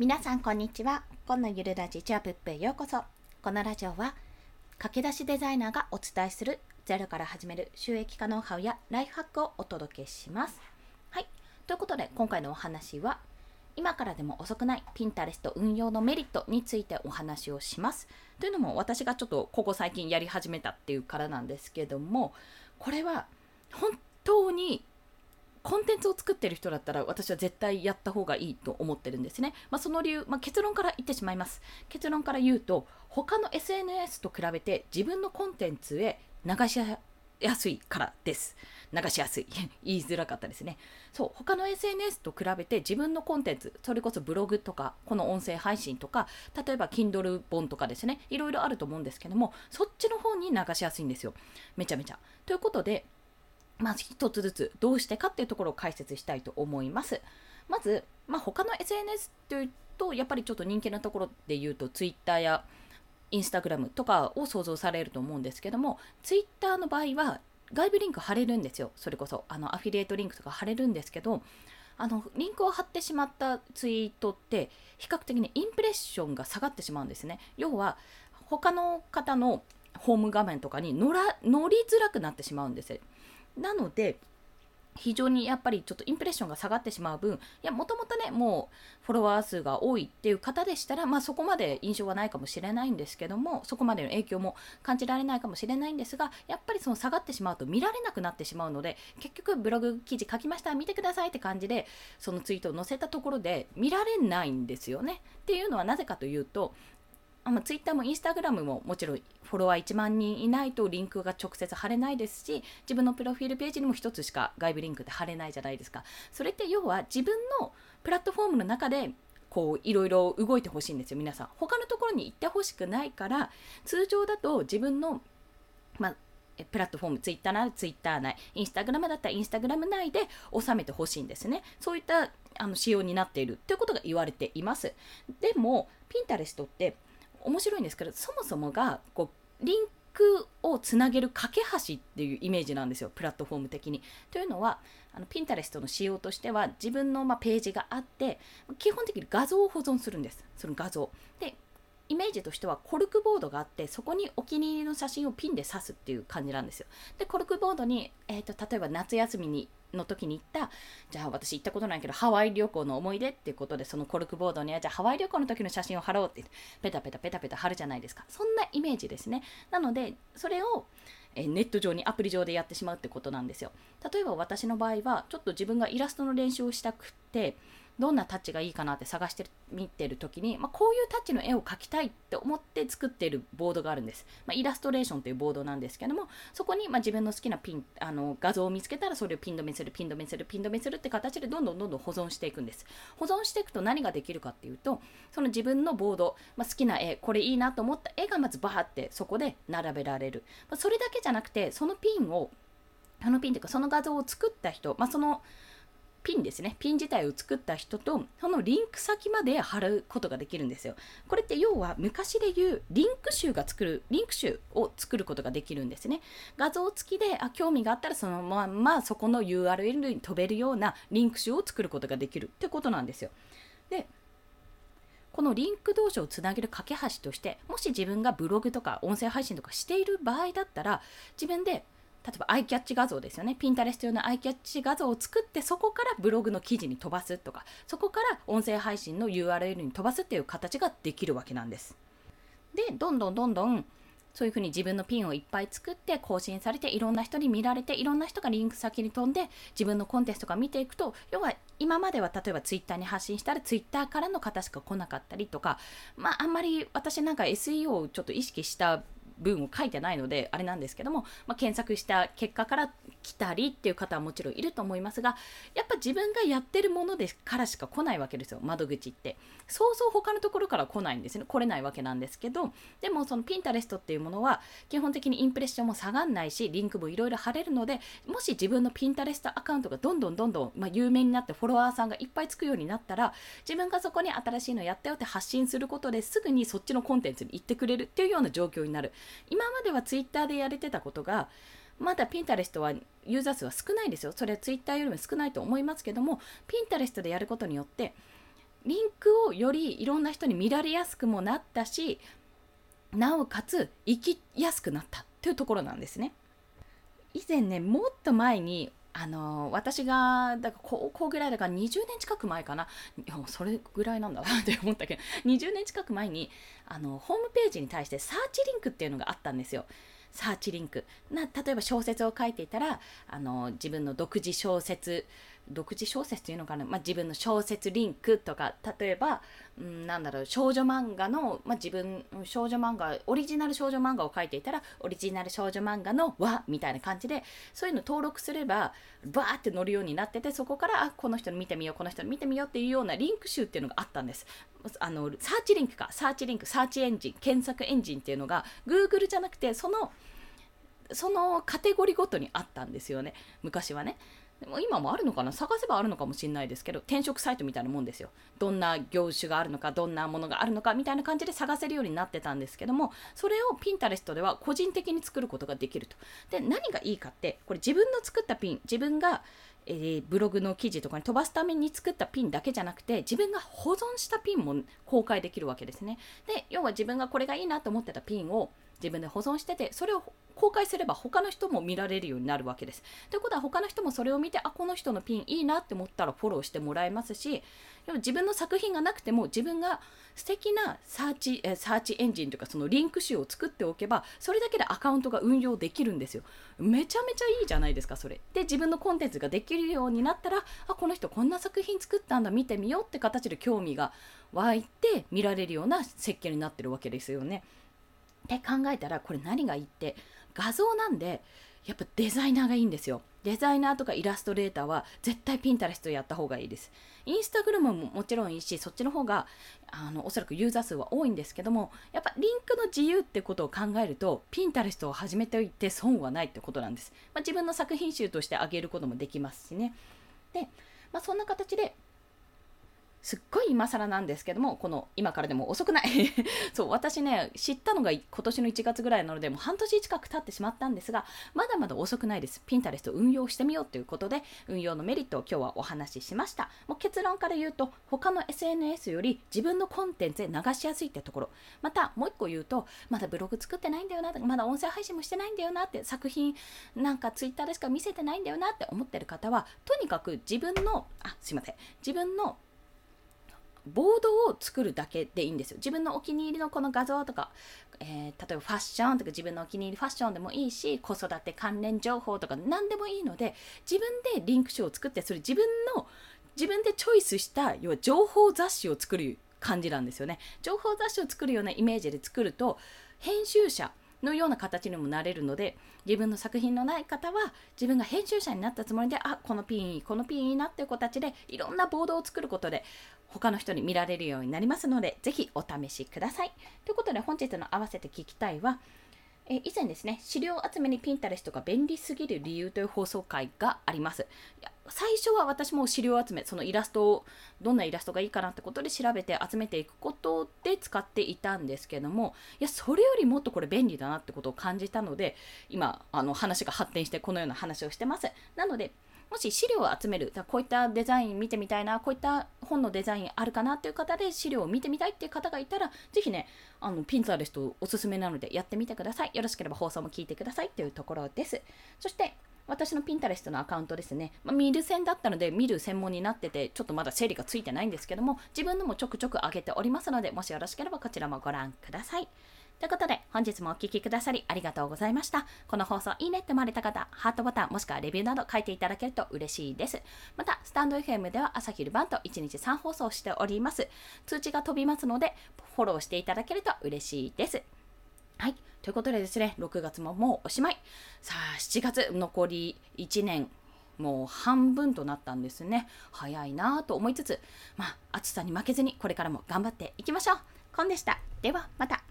皆さんこんにちは。今のゆるラジチアプップへようこそ。このラジオは駆け出しデザイナーがお伝えするゼロから始める収益化ノウハウやライフハックをお届けします。はい。ということで今回のお話は今からでも遅くないピンタレスト運用のメリットについてお話をします。というのも私がちょっとここ最近やり始めたっていうからなんですけどもこれは本当にコンテンツを作ってる人だったら私は絶対やった方がいいと思ってるんですね。まあ、その理由、まあ、結論から言ってしまいます。結論から言うと他の SNS と比べて自分のコンテンツへ流しやすいからです。流しやすい。言いづらかったですね。そう、他の SNS と比べて自分のコンテンツ、それこそブログとか、この音声配信とか、例えば Kindle 本とかですね、いろいろあると思うんですけども、そっちの方に流しやすいんですよ。めちゃめちゃ。ということで、まず一つずつどうしてかっていうところを解説したいと思います。まず、まあ、他の SNS というと、やっぱりちょっと人気なところで言うと、Twitter や Instagram とかを想像されると思うんですけども、Twitter の場合は外部リンク貼れるんですよ。それこそ、あの、アフィリエイトリンクとか貼れるんですけど、あの、リンクを貼ってしまったツイートって、比較的にインプレッションが下がってしまうんですね。要は、他の方のホーム画面とかに乗ら乗りづらくなってしまうんですなので、非常にやっぱりちょっとインプレッションが下がってしまう分、いや、もともとね、もうフォロワー数が多いっていう方でしたら、まあそこまで印象はないかもしれないんですけども、そこまでの影響も感じられないかもしれないんですが、やっぱりその下がってしまうと見られなくなってしまうので、結局ブログ記事書きました、見てくださいって感じで、そのツイートを載せたところで見られないんですよね。っていうのはなぜかというと、あまあ、ツイッターもインスタグラムももちろんフォロワー1万人いないとリンクが直接貼れないですし自分のプロフィールページにも1つしか外部リンクで貼れないじゃないですかそれって要は自分のプラットフォームの中でこういろいろ動いてほしいんですよ皆さん他のところに行ってほしくないから通常だと自分のまあプラットフォーム、ツイッターならツイッター内、インスタグラムだったらインスタグラム内で収めてほしいんですね。そういったあの仕様になっているということが言われています。でも、ピンタレストって面白いんですけどそもそもがこうリンクをつなげる架け橋っていうイメージなんですよプラットフォーム的に。というのはあのピンタレストの仕様としては自分のまページがあって基本的に画像を保存するんですその画像。でイメージとしてはコルクボードがあってそこにお気に入りの写真をピンで刺すっていう感じなんですよ。でコルクボードに、えーと、例えば夏休みにの時に行ったじゃあ私行ったことないけどハワイ旅行の思い出っていうことでそのコルクボードにはじゃあハワイ旅行の時の写真を貼ろうってペタペタペタペタ貼るじゃないですか。そんなイメージですね。なのでそれをえネット上にアプリ上でやってしまうってことなんですよ。例えば私の場合はちょっと自分がイラストの練習をしたくってどんなタッチがいいかなって探してみてる時に、まあ、こういうタッチの絵を描きたいって思って作っているボードがあるんです、まあ、イラストレーションというボードなんですけどもそこにま自分の好きなピンあの画像を見つけたらそれをピン止めするピン止めするピン止めするって形でどんどんどんどん保存していくんです。保存していくと何ができるかっていうとその自分のボード、まあ、好きな絵これいいなと思った絵がまずバーってそこで並べられる、まそれだけじゃなくてそのピンをあのピンというかその画像を作った人、まあ、そのピンですね。ピン自体を作った人と、そのリンク先まで貼ることができるんですよ。これって要は昔で言うリンク集が作る、リンク集を作ることができるんですね。画像付きで、あ、興味があったらそのまんまそこの URL に飛べるようなリンク集を作ることができるってことなんですよ。で、このリンク同士をつなげる架け橋として、もし自分がブログとか音声配信とかしている場合だったら、自分で例えばアイキャッチ画像ですよね。ピンタレスト用のアイキャッチ画像を作って、そこからブログの記事に飛ばすとか、そこから音声配信の URL に飛ばすっていう形ができるわけなんです。で、どんどんどんどんそういうふうに自分のピンをいっぱい作って更新されていろんな人に見られていろんな人がリンク先に飛んで自分のコンテストが見ていくと要は今までは例えばツイッターに発信したらツイッターからの方しか来なかったりとかまああんまり私なんか SEO をちょっと意識した文を書いてないのであれなんですけども、まあ、検索した結果から来たりっていう方はもちろんいると思いますがやっぱ自分がやってるものでからしか来ないわけですよ窓口って。そうそう他のところから来ないんですね。来れないわけなんですけどでもそのピンタレストっていうものは基本的にインプレッションも下がんないしリンクもいろいろ貼れるのでもし自分のピンタレストアカウントがどんどんどんどん、まあ、有名になってフォロワーさんがいっぱいつくようになったら自分がそこに新しいのやったよって発信することですぐにそっちのコンテンツに行ってくれるっていうような状況になる。今まではツイッターでやれてたことがまだピンタレストはユーザー数は少ないですよ。それはツイッターよりも少ないと思いますけども、ピンタレストでやることによって、リンクをよりいろんな人に見られやすくもなったしなおかつ生きやすくなったというところなんですね。以前ねもっと前にあの私がだから高校ぐらいだから20年近く前かなそれぐらいなんだなって思ったけど20年近く前にあのホームページに対してサーチリンクっていうのがあったんですよ。サーチリンクな例えば小説を書いていたらあの自分の独自小説独自小説というのかな、まあ、自分の小説リンクとか例えば、うん、なんだろう少女漫画の、まあ、自分少女漫画オリジナル少女漫画を書いていたらオリジナル少女漫画の輪みたいな感じでそういうの登録すればバーって載るようになっててそこからあこの人の見てみようこの人の見てみようっていうようなリンク集っていうのがあったんです。あのサーチリンクか。サーチリンクサーチエンジン検索エンジンっていうのが Google じゃなくてそのそのカテゴリーごとにあったんですよね。昔はね。でも今もあるのかな？探せばあるのかもしれないですけど転職サイトみたいなもんですよ。どんな業種があるのかどんなものがあるのかみたいな感じで探せるようになってたんですけどもそれをピンタレストでは個人的に作ることができると。で何がいいかってこれ自分の作ったピン自分がえー、ブログの記事とかに飛ばすために作ったピンだけじゃなくて自分が保存したピンも公開できるわけですね。で要は自分がこれがいいなと思ってたピンを自分で保存しててそれを公開すれば他の人も見られるようになるわけです。ということは他の人もそれを見てあこの人のピンいいなって思ったらフォローしてもらえますし自分の作品がなくても自分が素敵なサーチえサーチエンジンというかそのリンク集を作っておけばそれだけでアカウントが運用できるんですよ。めちゃめちゃいいじゃないですかそれ。で自分のコンテンツができるようになったらあこの人こんな作品作ったんだ見てみようって形で興味が湧いて見られるような設計になってるわけですよね。って考えたらこれ何がいいって画像なんでやっぱデザイナーがいいんですよ。デザイナーとかイラストレーターは絶対ピンタレストやった方がいいです。インスタグラムももちろんいいし、そっちの方があのおそらくユーザー数は多いんですけども、やっぱリンクの自由ってことを考えると、ピンタレストを始めておいて損はないってことなんです。まあ、自分の作品集としてあげることもできますしね。で、まあ、そんな形ですっごい今更なんですけども、この今からでも遅くない そう、私ね、知ったのが今年の1月ぐらいなので、もう半年近く経ってしまったんですが、まだまだ遅くないです。ピンタレスト運用してみようということで、運用のメリットを今日はお話ししました。もう結論から言うと、他の SNS より自分のコンテンツで流しやすいってところ。また、もう一個言うと、まだブログ作ってないんだよな、まだ音声配信もしてないんだよなって、作品なんか Twitter でしか見せてないんだよなって思ってる方は、とにかく自分の、あ、すいません、自分のボードを作るだけでいいんですよ。自分のお気に入りのこの画像とか、えー、例えばファッションとか自分のお気に入りファッションでもいいし、子育て関連情報とか何でもいいので、自分でリンク集を作って、それ自分の、自分でチョイスした、要は情報雑誌を作る感じなんですよね。情報雑誌を作るようなイメージで作ると、編集者、のような形にもなれるので自分の作品のない方は自分が編集者になったつもりであこのピンいいこのピンいいなっていう子たちでいろんなボードを作ることで他の人に見られるようになりますのでぜひお試しください。ということで本日の合わせて聞きたいはえ以前ですね、資料集めにピンタレストが便利すぎる理由という放送回があります。最初は私も資料集め、そのイラストを、どんなイラストがいいかなってことで調べて集めていくことで使っていたんですけども、いや、それよりもっとこれ便利だなってことを感じたので、今、あの話が発展してこのような話をしてます。なので、もし資料を集める、こういったデザイン見てみたいな、こういった本のデザインあるかなっていう方で資料を見てみたいっていう方がいたら、ぜひね、あのピンタレストおすすめなのでやってみてください。よろしければ放送も聞いてくださいというところです。そして、私のピンタレストのアカウントですね、まあ、見る専だったので見る専門になっててちょっとまだ整理がついてないんですけども自分のもちょくちょく上げておりますのでもしよろしければこちらもご覧ください。ということで、本日もお聴きくださりありがとうございました。この放送いいねって思われた方、ハートボタンもしくはレビューなど書いていただけると嬉しいです。また、スタンド FM では朝昼晩と1日3放送しております。通知が飛びますので、フォローしていただけると嬉しいです。はい。ということでですね、6月ももうおしまい。さあ、7月残り1年。もう半分となったんですね。早いなぁと思いつつ、まあ、暑さに負けずにこれからも頑張っていきましょう。コンでした。では、また。